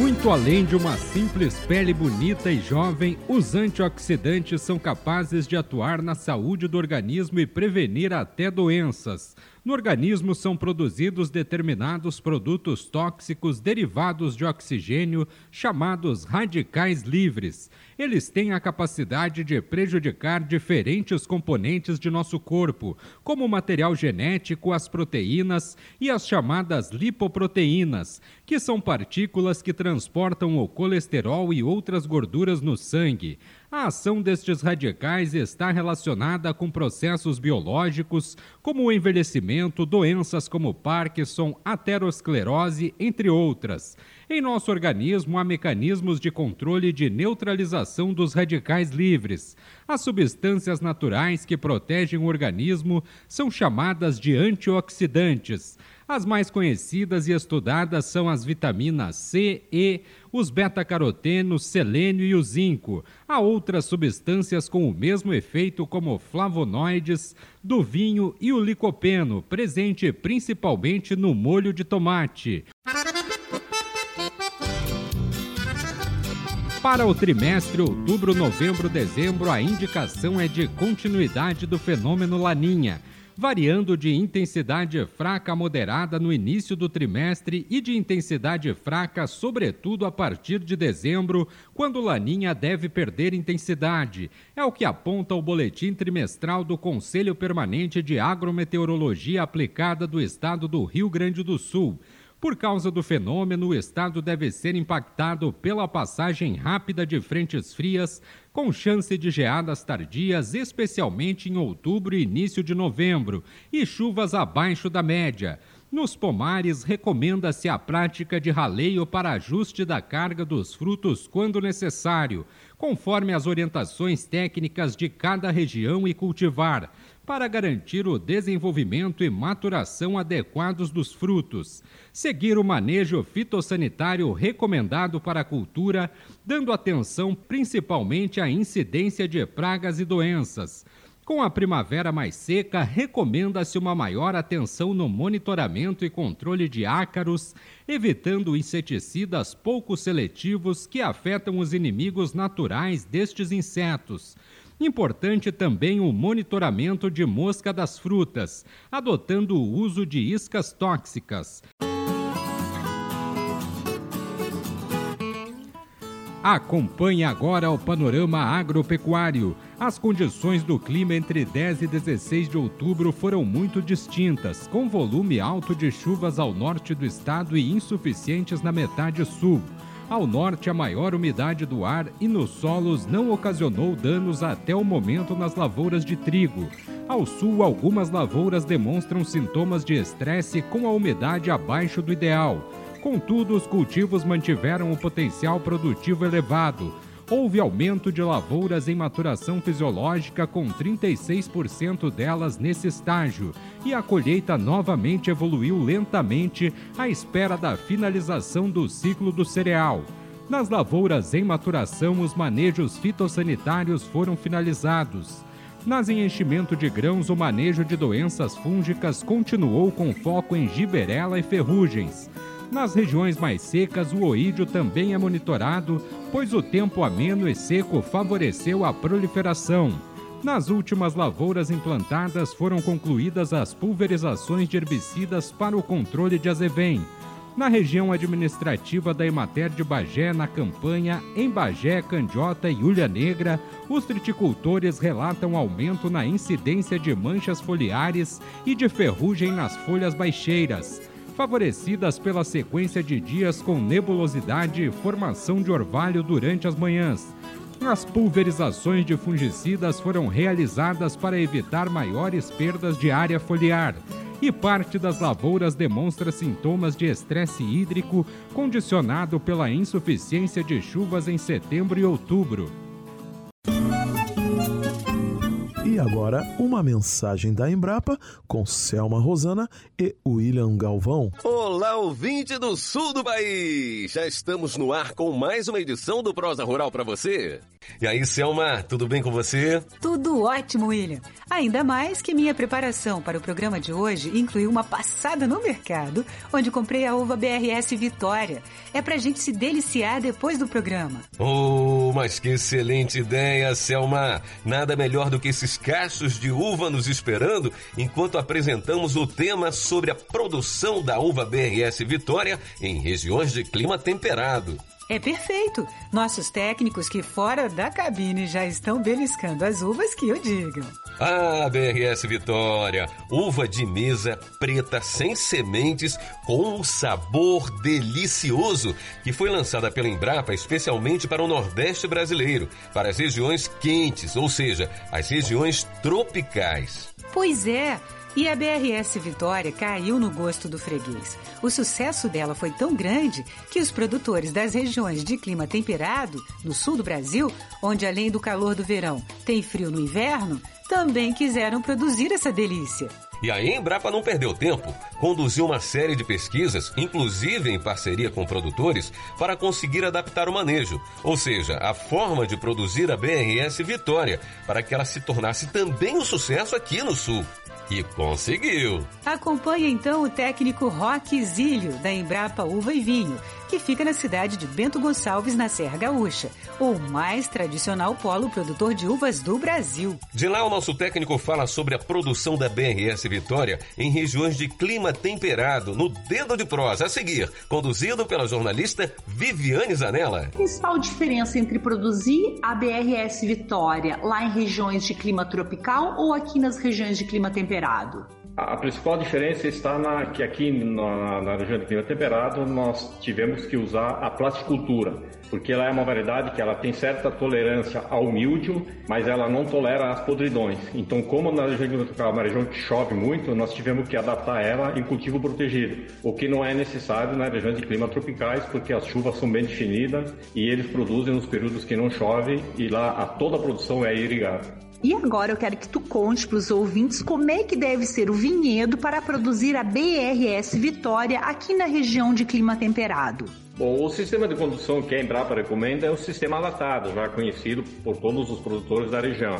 Muito além de uma simples pele bonita e jovem, os antioxidantes são capazes de atuar na saúde do organismo e prevenir até doenças. No organismo são produzidos determinados produtos tóxicos derivados de oxigênio, chamados radicais livres. Eles têm a capacidade de prejudicar diferentes componentes de nosso corpo, como o material genético, as proteínas e as chamadas lipoproteínas, que são partículas que transportam o colesterol e outras gorduras no sangue. A ação destes radicais está relacionada com processos biológicos, como o envelhecimento, doenças como Parkinson, aterosclerose, entre outras. Em nosso organismo há mecanismos de controle de neutralização dos radicais livres. As substâncias naturais que protegem o organismo são chamadas de antioxidantes. As mais conhecidas e estudadas são as vitaminas C, E, os beta-carotenos, selênio e o zinco. Há outras substâncias com o mesmo efeito, como flavonoides, do vinho e o licopeno, presente principalmente no molho de tomate. Para o trimestre outubro, novembro, dezembro, a indicação é de continuidade do fenômeno Laninha variando de intensidade fraca a moderada no início do trimestre e de intensidade fraca, sobretudo a partir de dezembro, quando Laninha deve perder intensidade. É o que aponta o boletim trimestral do Conselho Permanente de Agrometeorologia Aplicada do Estado do Rio Grande do Sul. Por causa do fenômeno, o estado deve ser impactado pela passagem rápida de frentes frias, com chance de geadas tardias, especialmente em outubro e início de novembro, e chuvas abaixo da média. Nos pomares, recomenda-se a prática de raleio para ajuste da carga dos frutos quando necessário, conforme as orientações técnicas de cada região e cultivar para garantir o desenvolvimento e maturação adequados dos frutos. Seguir o manejo fitossanitário recomendado para a cultura, dando atenção principalmente à incidência de pragas e doenças. Com a primavera mais seca, recomenda-se uma maior atenção no monitoramento e controle de ácaros, evitando inseticidas pouco seletivos que afetam os inimigos naturais destes insetos. Importante também o monitoramento de mosca das frutas, adotando o uso de iscas tóxicas. Acompanhe agora o panorama agropecuário. As condições do clima entre 10 e 16 de outubro foram muito distintas, com volume alto de chuvas ao norte do estado e insuficientes na metade sul. Ao norte, a maior umidade do ar e nos solos não ocasionou danos até o momento nas lavouras de trigo. Ao sul, algumas lavouras demonstram sintomas de estresse com a umidade abaixo do ideal. Contudo, os cultivos mantiveram o potencial produtivo elevado houve aumento de lavouras em maturação fisiológica, com 36% delas nesse estágio, e a colheita novamente evoluiu lentamente à espera da finalização do ciclo do cereal. Nas lavouras em maturação, os manejos fitossanitários foram finalizados. Nas enchimento de grãos, o manejo de doenças fúngicas continuou com foco em giberela e ferrugens. Nas regiões mais secas, o oídio também é monitorado, pois o tempo ameno e seco favoreceu a proliferação. Nas últimas lavouras implantadas foram concluídas as pulverizações de herbicidas para o controle de azevém. Na região administrativa da Emater de Bagé, na campanha em Bagé, Candiota e Ulha Negra, os triticultores relatam aumento na incidência de manchas foliares e de ferrugem nas folhas baixeiras favorecidas pela sequência de dias com nebulosidade e formação de orvalho durante as manhãs. As pulverizações de fungicidas foram realizadas para evitar maiores perdas de área foliar. E parte das lavouras demonstra sintomas de estresse hídrico condicionado pela insuficiência de chuvas em setembro e outubro. Agora, uma mensagem da Embrapa com Selma Rosana e William Galvão. Olá, ouvinte do sul do país! Já estamos no ar com mais uma edição do Prosa Rural para você. E aí, Selma, tudo bem com você? Tudo ótimo, William. Ainda mais que minha preparação para o programa de hoje incluiu uma passada no mercado, onde comprei a uva BRS Vitória. É pra gente se deliciar depois do programa. Oh, mas que excelente ideia, Selma! Nada melhor do que esses cachos de uva nos esperando enquanto apresentamos o tema sobre a produção da uva BRS Vitória em regiões de clima temperado. É perfeito. Nossos técnicos que fora da cabine já estão beliscando as uvas que o digam. Ah, BRS Vitória, uva de mesa preta sem sementes com um sabor delicioso que foi lançada pela Embrapa especialmente para o Nordeste brasileiro, para as regiões quentes, ou seja, as regiões tropicais. Pois é. E a BRS Vitória caiu no gosto do freguês. O sucesso dela foi tão grande que os produtores das regiões de clima temperado, no sul do Brasil, onde além do calor do verão tem frio no inverno, também quiseram produzir essa delícia. E a Embrapa não perdeu tempo, conduziu uma série de pesquisas, inclusive em parceria com produtores, para conseguir adaptar o manejo, ou seja, a forma de produzir a BRS Vitória, para que ela se tornasse também um sucesso aqui no Sul. E conseguiu! Acompanhe então o técnico Roque Zílio, da Embrapa Uva e Vinho, que fica na cidade de Bento Gonçalves, na Serra Gaúcha, o mais tradicional polo produtor de uvas do Brasil. De lá, o nosso técnico fala sobre a produção da BRS Vitória em regiões de clima temperado, no Dedo de Prosa, a seguir, conduzido pela jornalista Viviane Zanella. A principal diferença entre produzir a BRS Vitória lá em regiões de clima tropical ou aqui nas regiões de clima temperado? A principal diferença está na que aqui na, na, região de clima temperado nós tivemos que usar a plasticultura, porque ela é uma variedade que ela tem certa tolerância ao míldio, mas ela não tolera as podridões. Então, como na região de clima temperado é uma região que chove muito, nós tivemos que adaptar ela em cultivo protegido, o que não é necessário nas regiões de clima tropicais, porque as chuvas são bem definidas e eles produzem nos períodos que não chove e lá a, toda a produção é irrigada. E agora eu quero que tu conte para os ouvintes como é que deve ser o vinhedo para produzir a BRS Vitória aqui na região de clima temperado. Bom, o sistema de condução que a Embrapa recomenda é o sistema latado, já conhecido por todos os produtores da região.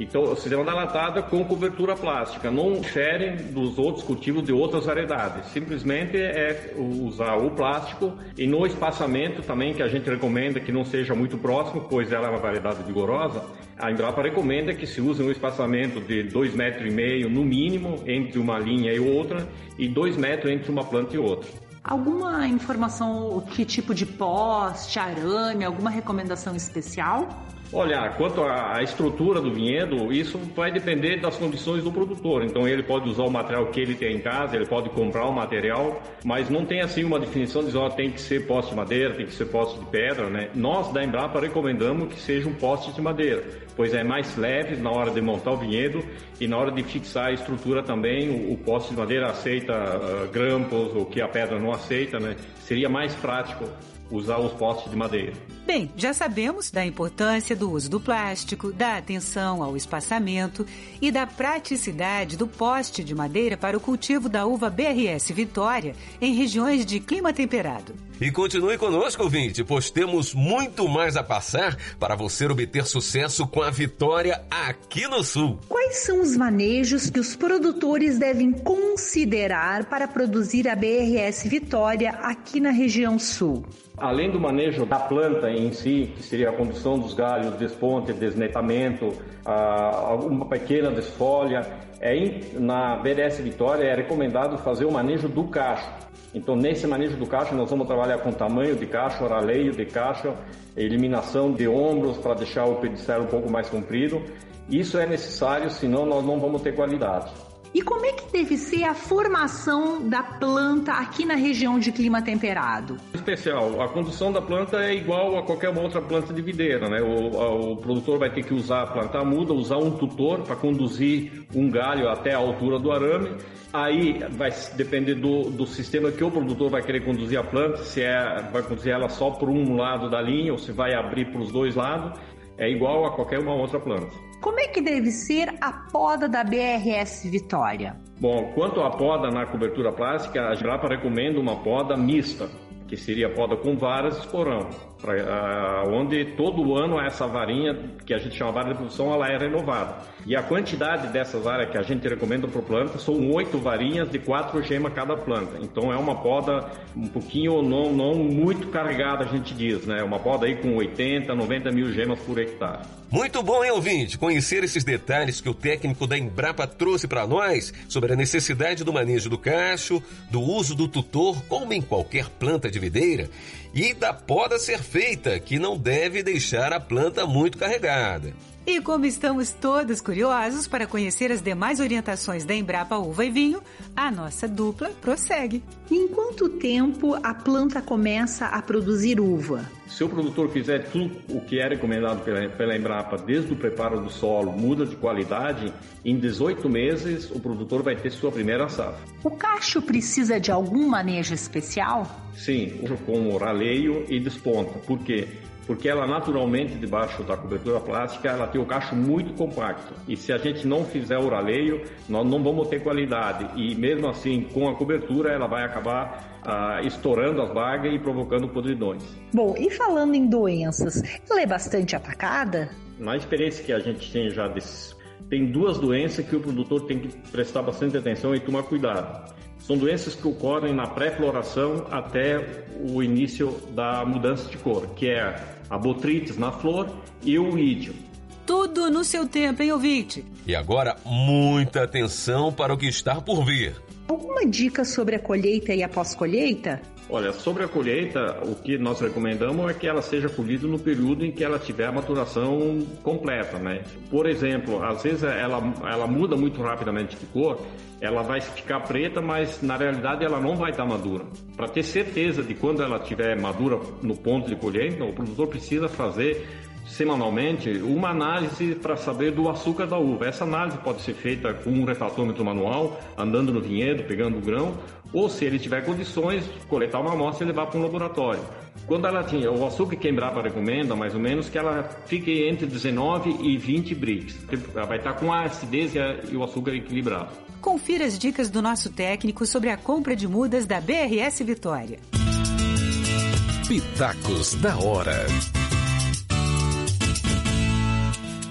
Então, o sistema da latada com cobertura plástica. Não diferem dos outros cultivos de outras variedades. Simplesmente é usar o plástico e no espaçamento também, que a gente recomenda que não seja muito próximo, pois ela é uma variedade vigorosa, a Embrapa recomenda que se use um espaçamento de 2,5 metros e meio no mínimo entre uma linha e outra e 2 metros entre uma planta e outra. Alguma informação, que tipo de poste, arame, alguma recomendação especial? Olha, quanto à estrutura do vinhedo, isso vai depender das condições do produtor. Então ele pode usar o material que ele tem em casa, ele pode comprar o material, mas não tem assim uma definição de oh, tem que ser poste de madeira, tem que ser poste de pedra, né? Nós da Embrapa recomendamos que seja um poste de madeira, pois é mais leve na hora de montar o vinhedo e na hora de fixar a estrutura também, o, o poste de madeira aceita uh, grampos, o que a pedra não aceita, né? Seria mais prático usar os postes de madeira. Bem, já sabemos da importância do uso do plástico, da atenção ao espaçamento e da praticidade do poste de madeira para o cultivo da uva BRS Vitória em regiões de clima temperado. E continue conosco, ouvinte, pois temos muito mais a passar para você obter sucesso com a vitória aqui no Sul. Quais são os manejos que os produtores devem considerar para produzir a BRS Vitória aqui na região Sul? Além do manejo da planta em si, que seria a condução dos galhos, desponte, desnetamento, uma pequena desfolha, é, na BDS Vitória é recomendado fazer o manejo do cacho. Então, nesse manejo do cacho, nós vamos trabalhar com tamanho de cacho, oraleio de cacho, eliminação de ombros para deixar o pedicelo um pouco mais comprido. Isso é necessário, senão nós não vamos ter qualidade. E como é deve ser a formação da planta aqui na região de clima temperado? Especial, a condução da planta é igual a qualquer outra planta de videira, né? O, o produtor vai ter que usar a planta muda, usar um tutor para conduzir um galho até a altura do arame. Aí vai depender do, do sistema que o produtor vai querer conduzir a planta, se é vai conduzir ela só por um lado da linha ou se vai abrir para os dois lados. É igual a qualquer uma outra planta. Como é que deve ser a poda da BRS Vitória? Bom, quanto à poda na cobertura plástica, a Embrapa recomenda uma poda mista, que seria a poda com varas e esporão, pra, uh, onde todo ano essa varinha, que a gente chama vara de produção, ela é renovada. E a quantidade dessas varas que a gente recomenda para planta são oito varinhas de quatro gemas cada planta. Então é uma poda um pouquinho, não, não muito carregada, a gente diz, né? Uma poda aí com 80, 90 mil gemas por hectare. Muito bom, hein, ouvinte? Conhecer esses detalhes que o técnico da Embrapa trouxe para nós sobre a necessidade do manejo do cacho, do uso do tutor, como em qualquer planta de videira, e da poda ser feita, que não deve deixar a planta muito carregada. E como estamos todos curiosos para conhecer as demais orientações da Embrapa Uva e Vinho, a nossa dupla prossegue. Em quanto tempo a planta começa a produzir uva? Se o produtor fizer tudo o que é recomendado pela, pela Embrapa, desde o preparo do solo, muda de qualidade, em 18 meses o produtor vai ter sua primeira safra. O cacho precisa de algum manejo especial? Sim, com raleio e desponta. Por quê? Porque ela naturalmente debaixo da cobertura plástica ela tem o cacho muito compacto e se a gente não fizer o raleio nós não vamos ter qualidade e mesmo assim com a cobertura ela vai acabar ah, estourando as bagas e provocando podridões. Bom, e falando em doenças, ela é bastante atacada? Na experiência que a gente tem já desse, tem duas doenças que o produtor tem que prestar bastante atenção e tomar cuidado. São doenças que ocorrem na pré-floração até o início da mudança de cor, que é a botrites na flor e o ídio. Tudo no seu tempo, hein, ouvinte? E agora, muita atenção para o que está por vir. Alguma dica sobre a colheita e a pós-colheita? Olha, sobre a colheita, o que nós recomendamos é que ela seja colhida no período em que ela tiver a maturação completa, né? Por exemplo, às vezes ela, ela muda muito rapidamente de cor, ela vai ficar preta, mas na realidade ela não vai estar madura. Para ter certeza de quando ela estiver madura no ponto de colheita, o produtor precisa fazer semanalmente uma análise para saber do açúcar da uva. Essa análise pode ser feita com um refratômetro manual, andando no vinhedo, pegando o grão, ou se ele tiver condições, coletar uma amostra e levar para um laboratório. Quando ela tinha, o açúcar que a Embrapa recomenda, mais ou menos, que ela fique entre 19 e 20 brix. Ela vai estar com a acidez e o açúcar equilibrado. Confira as dicas do nosso técnico sobre a compra de mudas da BRS Vitória. Pitacos da hora.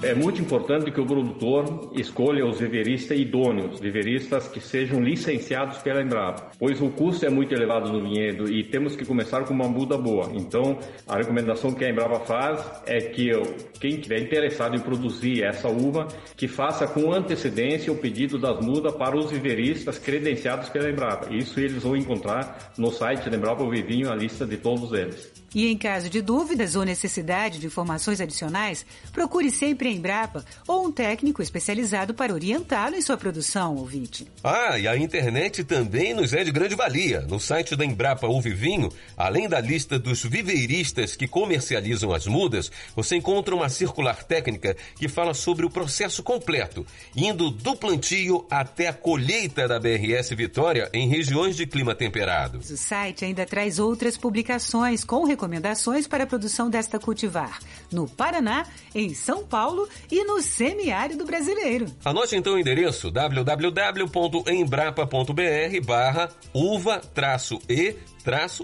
É muito importante que o produtor escolha os viveristas idôneos, viveristas que sejam licenciados pela Embrapa, pois o custo é muito elevado no vinhedo e temos que começar com uma muda boa. Então, a recomendação que a Embrapa faz é que quem estiver interessado em produzir essa uva, que faça com antecedência o pedido das mudas para os viveristas credenciados pela Embrapa. Isso eles vão encontrar no site da Embrapa Vivinho a lista de todos eles. E em caso de dúvidas ou necessidade de informações adicionais, procure sempre a Embrapa ou um técnico especializado para orientá-lo em sua produção, ouvinte. Ah, e a internet também nos é de grande valia. No site da Embrapa Ouve Vinho, além da lista dos viveiristas que comercializam as mudas, você encontra uma circular técnica que fala sobre o processo completo, indo do plantio até a colheita da BRS Vitória em regiões de clima temperado. O site ainda traz outras publicações com recomendações para a produção desta cultivar no Paraná, em São Paulo e no semiárido brasileiro. Anote então o endereço www.embrapa.br barra uva-e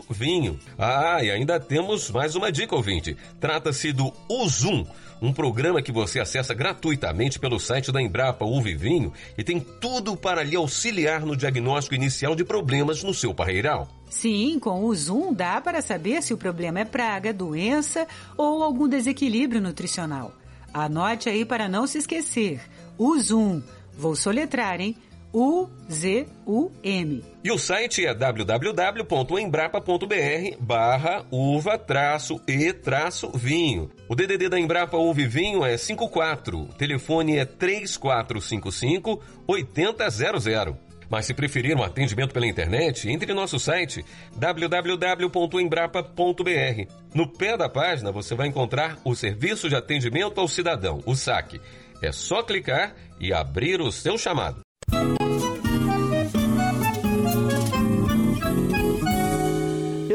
vinho. Ah, e ainda temos mais uma dica, ouvinte. Trata-se do Uzum, um programa que você acessa gratuitamente pelo site da Embrapa Uva e Vinho e tem tudo para lhe auxiliar no diagnóstico inicial de problemas no seu parreiral. Sim, com o Zoom dá para saber se o problema é praga, doença ou algum desequilíbrio nutricional. Anote aí para não se esquecer. O Zoom. Vou soletrar, hein? U-Z-U-M. E o site é www.embrapa.br barra uva traço e traço vinho. O DDD da Embrapa Uva Vinho é 54, telefone é 3455 8000. Mas se preferir um atendimento pela internet, entre em nosso site www.embrapa.br. No pé da página você vai encontrar o Serviço de Atendimento ao Cidadão, o SAC. É só clicar e abrir o seu chamado.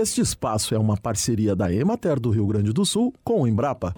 Este espaço é uma parceria da Emater do Rio Grande do Sul com o Embrapa.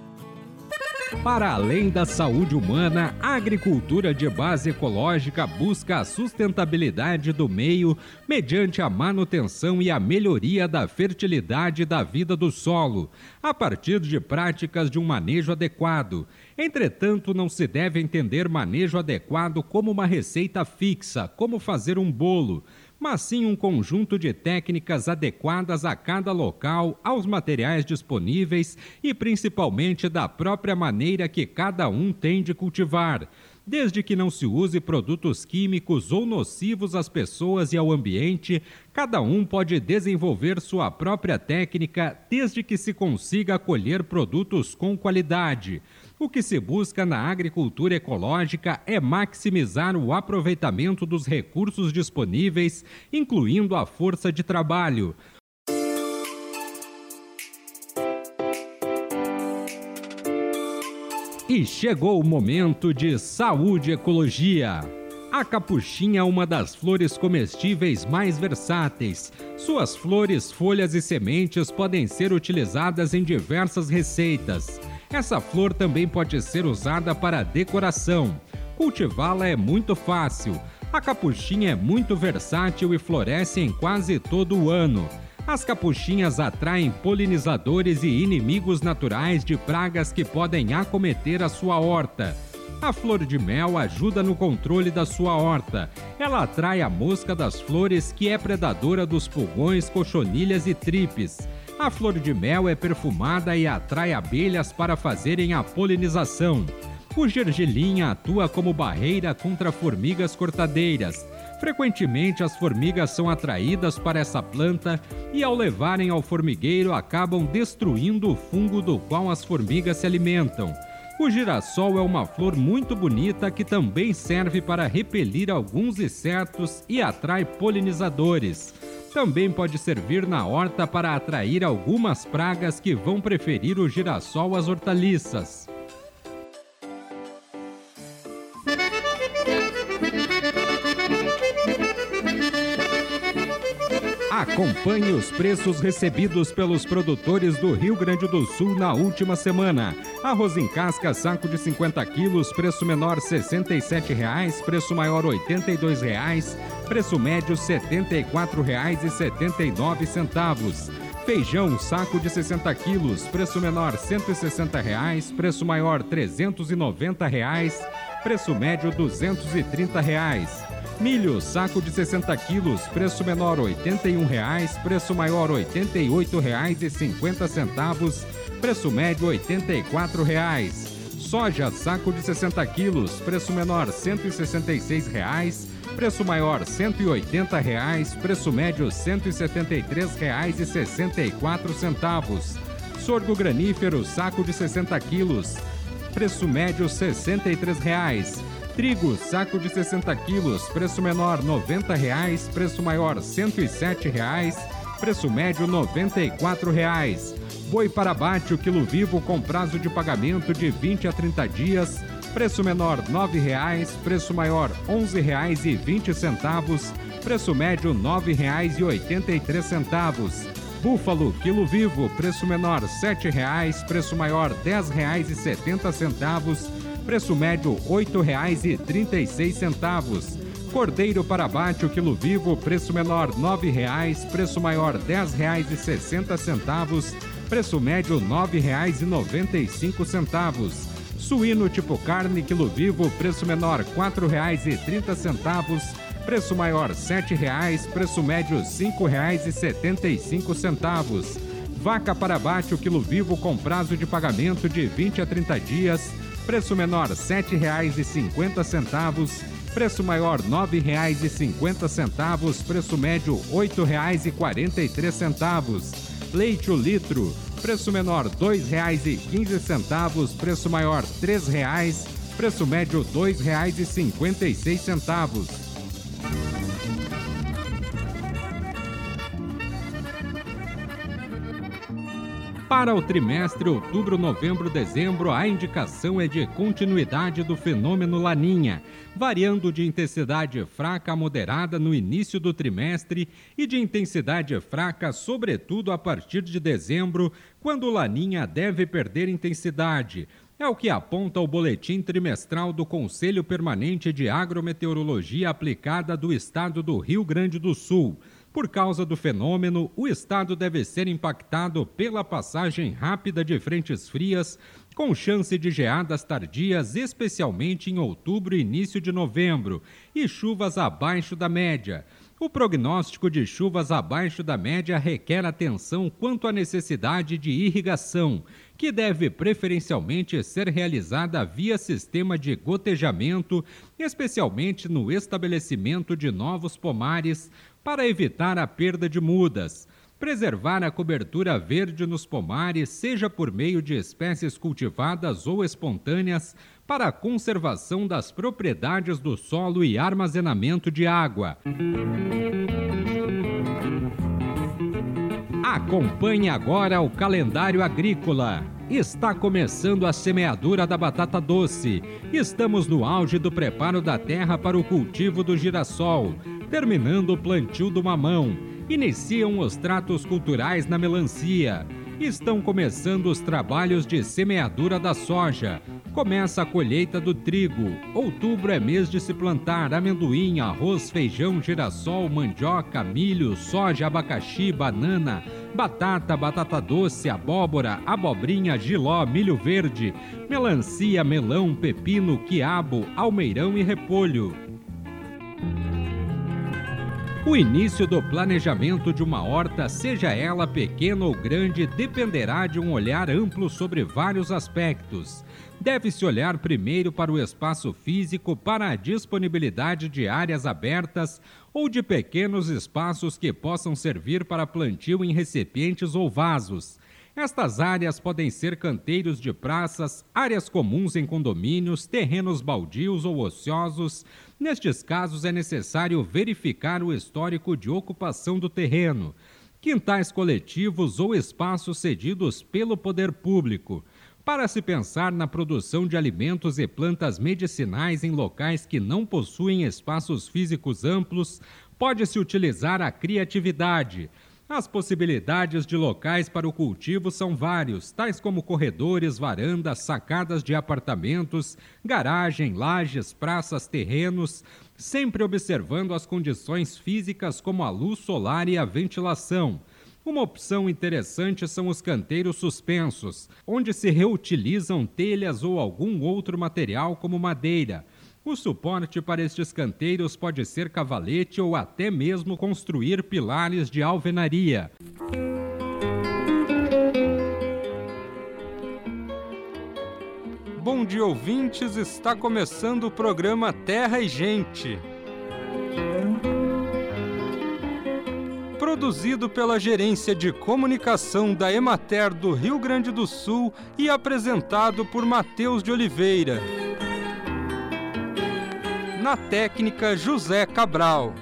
Para além da saúde humana, a agricultura de base ecológica busca a sustentabilidade do meio mediante a manutenção e a melhoria da fertilidade da vida do solo, a partir de práticas de um manejo adequado. Entretanto, não se deve entender manejo adequado como uma receita fixa, como fazer um bolo mas sim um conjunto de técnicas adequadas a cada local, aos materiais disponíveis e principalmente da própria maneira que cada um tem de cultivar. Desde que não se use produtos químicos ou nocivos às pessoas e ao ambiente, cada um pode desenvolver sua própria técnica desde que se consiga colher produtos com qualidade. O que se busca na agricultura ecológica é maximizar o aproveitamento dos recursos disponíveis, incluindo a força de trabalho. E chegou o momento de saúde e ecologia. A capuchinha é uma das flores comestíveis mais versáteis. Suas flores, folhas e sementes podem ser utilizadas em diversas receitas. Essa flor também pode ser usada para decoração. Cultivá-la é muito fácil. A capuchinha é muito versátil e floresce em quase todo o ano. As capuchinhas atraem polinizadores e inimigos naturais de pragas que podem acometer a sua horta. A flor de mel ajuda no controle da sua horta. Ela atrai a mosca das flores, que é predadora dos pulgões, cochonilhas e tripes. A flor de mel é perfumada e atrai abelhas para fazerem a polinização. O gergelim atua como barreira contra formigas cortadeiras. Frequentemente, as formigas são atraídas para essa planta e, ao levarem ao formigueiro, acabam destruindo o fungo do qual as formigas se alimentam. O girassol é uma flor muito bonita que também serve para repelir alguns insetos e atrai polinizadores. Também pode servir na horta para atrair algumas pragas que vão preferir o girassol às hortaliças. Acompanhe os preços recebidos pelos produtores do Rio Grande do Sul na última semana. Arroz em casca, saco de 50 quilos, preço menor R$ 67,00, preço maior R$ 82,00, preço médio R$ 74,79. Feijão, saco de 60 quilos, preço menor R$ 160,00, preço maior R$ 390,00, preço médio R$ 230,00. Milho, saco de 60 quilos, preço menor R$ 81,00, preço maior R$ 88,50, preço médio R$ 84,00. Soja, saco de 60 quilos, preço menor R$ 166,00, preço maior R$ 180,00, preço médio R$ 173,64. Sorgo granífero, saco de 60 quilos, preço médio R$ 63,00. Trigo, saco de 60 quilos, preço menor 90 reais, preço maior 107 reais, preço médio 94 reais. Boi para abate, o quilo vivo com prazo de pagamento de 20 a 30 dias, preço menor 9 reais, preço maior R$ 11,20, preço médio R$ 9,83. Búfalo, quilo vivo, preço menor R$ 7,00, preço maior R$ 10,70 preço médio R$ 8,36. Cordeiro para abate, o quilo vivo, preço menor R$ 9,00, preço maior R$ 10,60, preço médio R$ 9,95. Suíno tipo carne, quilo vivo, preço menor R$ 4,30, preço maior R$ 7,00, preço médio R$ 5,75. Vaca para abate, quilo vivo com prazo de pagamento de 20 a 30 dias, Preço menor R$ 7,50. Preço maior R$ 9,50. Preço médio R$ 8,43. Leite o litro. Preço menor R$ 2,15. Preço maior R$ 3,00. Preço médio R$ 2,56. Para o trimestre outubro, novembro, dezembro, a indicação é de continuidade do fenômeno Laninha, variando de intensidade fraca a moderada no início do trimestre e de intensidade fraca, sobretudo a partir de dezembro, quando Laninha deve perder intensidade. É o que aponta o boletim trimestral do Conselho Permanente de Agrometeorologia Aplicada do Estado do Rio Grande do Sul. Por causa do fenômeno, o estado deve ser impactado pela passagem rápida de frentes frias, com chance de geadas tardias, especialmente em outubro e início de novembro, e chuvas abaixo da média. O prognóstico de chuvas abaixo da média requer atenção quanto à necessidade de irrigação, que deve preferencialmente ser realizada via sistema de gotejamento, especialmente no estabelecimento de novos pomares, para evitar a perda de mudas. Preservar a cobertura verde nos pomares, seja por meio de espécies cultivadas ou espontâneas, para a conservação das propriedades do solo e armazenamento de água. Acompanhe agora o calendário agrícola. Está começando a semeadura da batata doce. Estamos no auge do preparo da terra para o cultivo do girassol, terminando o plantio do mamão. Iniciam os tratos culturais na melancia. Estão começando os trabalhos de semeadura da soja. Começa a colheita do trigo. Outubro é mês de se plantar amendoim, arroz, feijão, girassol, mandioca, milho, soja, abacaxi, banana, batata, batata doce, abóbora, abobrinha, giló, milho verde, melancia, melão, pepino, quiabo, almeirão e repolho. O início do planejamento de uma horta, seja ela pequena ou grande, dependerá de um olhar amplo sobre vários aspectos. Deve-se olhar primeiro para o espaço físico, para a disponibilidade de áreas abertas ou de pequenos espaços que possam servir para plantio em recipientes ou vasos. Estas áreas podem ser canteiros de praças, áreas comuns em condomínios, terrenos baldios ou ociosos. Nestes casos, é necessário verificar o histórico de ocupação do terreno, quintais coletivos ou espaços cedidos pelo poder público. Para se pensar na produção de alimentos e plantas medicinais em locais que não possuem espaços físicos amplos, pode-se utilizar a criatividade as possibilidades de locais para o cultivo são vários, tais como corredores, varandas, sacadas de apartamentos, garagem, lajes, praças, terrenos, sempre observando as condições físicas como a luz solar e a ventilação. Uma opção interessante são os canteiros suspensos, onde se reutilizam telhas ou algum outro material como madeira o suporte para estes canteiros pode ser cavalete ou até mesmo construir pilares de alvenaria. Bom dia, ouvintes! Está começando o programa Terra e Gente. Produzido pela Gerência de Comunicação da Emater do Rio Grande do Sul e apresentado por Matheus de Oliveira na técnica José Cabral.